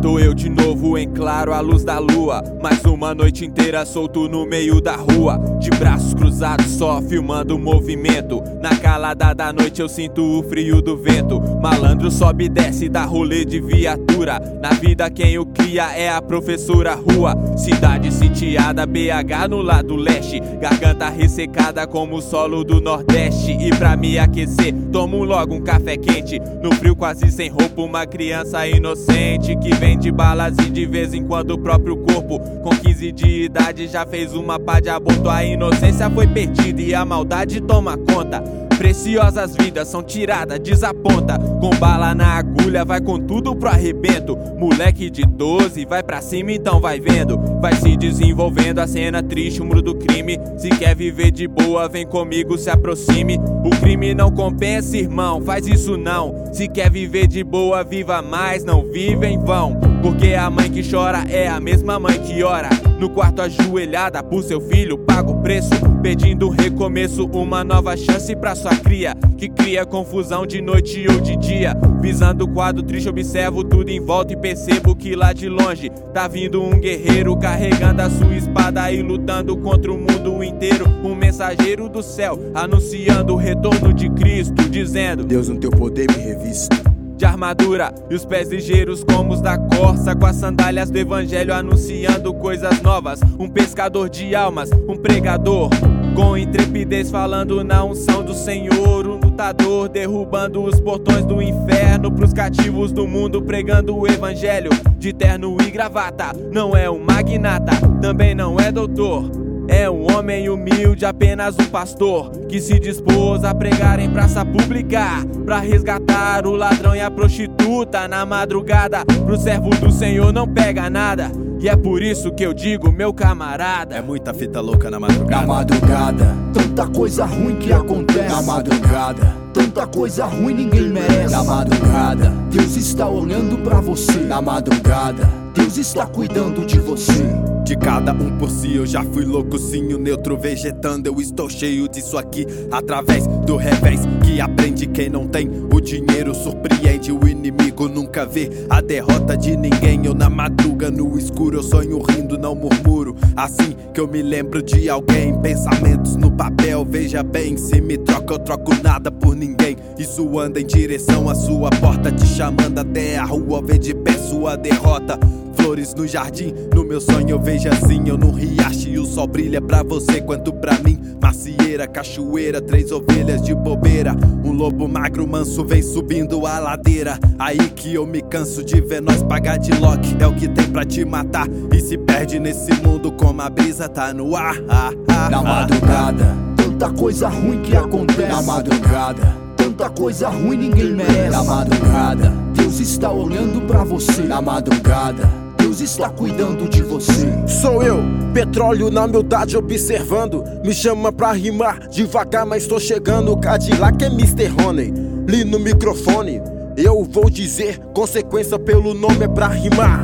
Tô eu de novo em claro à luz da lua. Mais uma noite inteira solto no meio da rua. De braços cruzados só filmando o movimento. Na calada da noite eu sinto o frio do vento. Malandro sobe e desce da rolê de viatura. Na vida quem o cria é a professora rua. Cidade sitiada, BH no lado leste. Garganta ressecada como o solo do nordeste. E pra me aquecer, tomo logo um café quente. No frio quase sem roupa, uma criança inocente que vende balas e de vez em quando o próprio corpo. Com 15 de idade já fez uma pá de aborto. A inocência foi perdida e a maldade toma conta. Preciosas vidas são tiradas, desaponta. Com bala na agulha, vai com tudo pro arrebento. Moleque de 12, vai pra cima, então vai vendo. Vai se desenvolvendo a cena triste, o muro do crime. Se quer viver de boa, vem comigo, se aproxime. O crime não compensa, irmão, faz isso não. Se quer viver de boa, viva mais, não vive em vão. Porque a mãe que chora é a mesma mãe que ora. No quarto ajoelhada por seu filho, paga o preço. Pedindo um recomeço, uma nova chance pra sua cria. Que cria confusão de noite ou de dia. Visando o quadro triste, observo tudo em volta e percebo que lá de longe tá vindo um guerreiro carregando a sua espada e lutando contra o mundo inteiro. Um mensageiro do céu anunciando o retorno de Cristo, dizendo: Deus, no teu poder me revisto de armadura e os pés ligeiros como os da corça, com as sandálias do evangelho anunciando coisas novas. Um pescador de almas, um pregador. Com intrepidez falando na unção do Senhor, um lutador derrubando os portões do inferno pros cativos do mundo, pregando o evangelho de terno e gravata. Não é um magnata, também não é doutor. É um homem humilde, apenas um pastor que se dispôs a pregar em praça pública para resgatar o ladrão e a prostituta na madrugada. Pro servo do Senhor não pega nada. E é por isso que eu digo, meu camarada. É muita fita louca na madrugada. Na madrugada, tanta coisa ruim que acontece. Na madrugada, tanta coisa ruim ninguém merece. Na madrugada, Deus está olhando para você. Na madrugada, Deus está cuidando de você. De cada um por si, eu já fui loucocinho, neutro vegetando. Eu estou cheio disso aqui, através do revés. Que aprende quem não tem o dinheiro, surpreende o inimigo. Nunca vê a derrota de ninguém. Eu na madruga, no escuro, eu sonho rindo, não murmuro. Assim que eu me lembro de alguém, pensamentos no papel. Veja bem, se me troca, eu troco nada por ninguém. Isso anda em direção à sua porta, te chamando até a rua. Vê de pé sua derrota flores no jardim. No meu sonho eu vejo assim, eu no riacho e o sol brilha pra você quanto pra mim. Macieira, cachoeira, três ovelhas de bobeira. Um lobo magro manso vem subindo a ladeira. Aí que eu me canso de ver nós pagar de lock. É o que tem pra te matar. E se perde nesse mundo como a brisa tá no ar. Ah, ah, Na ah, madrugada, tanta coisa ruim que acontece. Na madrugada, tanta coisa ruim ninguém merece. na madrugada, Deus está olhando para você. na madrugada. Deus está cuidando de você. Sou eu, petróleo na humildade observando. Me chama pra rimar, devagar, mas tô chegando. Cadillac é Mr. Honey, li no microfone. Eu vou dizer, consequência pelo nome é pra rimar.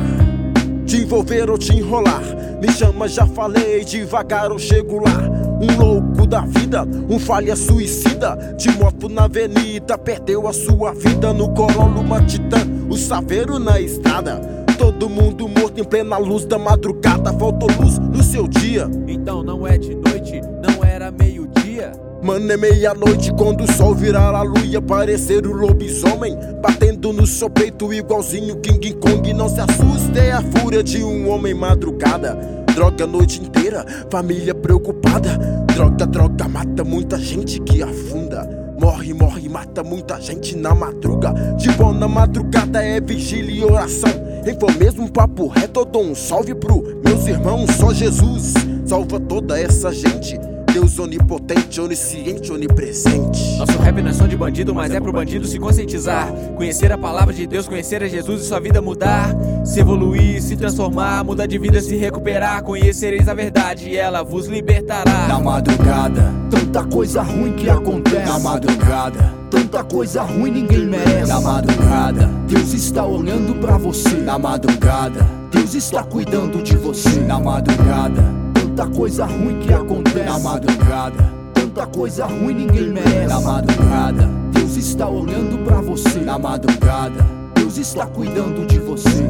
Te envolver ou te enrolar. Me chama, já falei, devagar eu chego lá. Um louco da vida, um falha suicida. De moto na avenida, perdeu a sua vida. No Corolla, uma titã, o saveiro na estrada. Todo mundo morto em plena luz da madrugada. Faltou luz no seu dia. Então não é de noite, não era meio-dia. Mano, é meia-noite quando o sol virar a lua e aparecer o lobisomem. Batendo no seu peito igualzinho King Kong. Não se assuste, é a fúria de um homem madrugada. Droga a noite inteira, família preocupada. Droga, droga, mata muita gente que afunda. Morre, morre, mata muita gente na madruga. De boa na madrugada é vigília e oração Em for mesmo papo reto eu dou um salve pro meus irmãos Só Jesus salva toda essa gente Deus onipotente, onisciente, onipresente. Nosso rap não é som de bandido, mas é pro bandido se conscientizar. Conhecer a palavra de Deus, conhecer a Jesus e sua vida mudar. Se evoluir, se transformar, mudar de vida, se recuperar. Conhecereis a verdade e ela vos libertará. Na madrugada, Tanta coisa ruim que acontece. na madrugada, Tanta coisa ruim ninguém merece. na madrugada, Deus está olhando para você. na madrugada, Deus está cuidando de você. na madrugada, Tanta coisa ruim que acontece. na madrugada, Tanta coisa ruim ninguém merece. na madrugada, Deus está olhando para você. na madrugada. Deus está cuidando de você.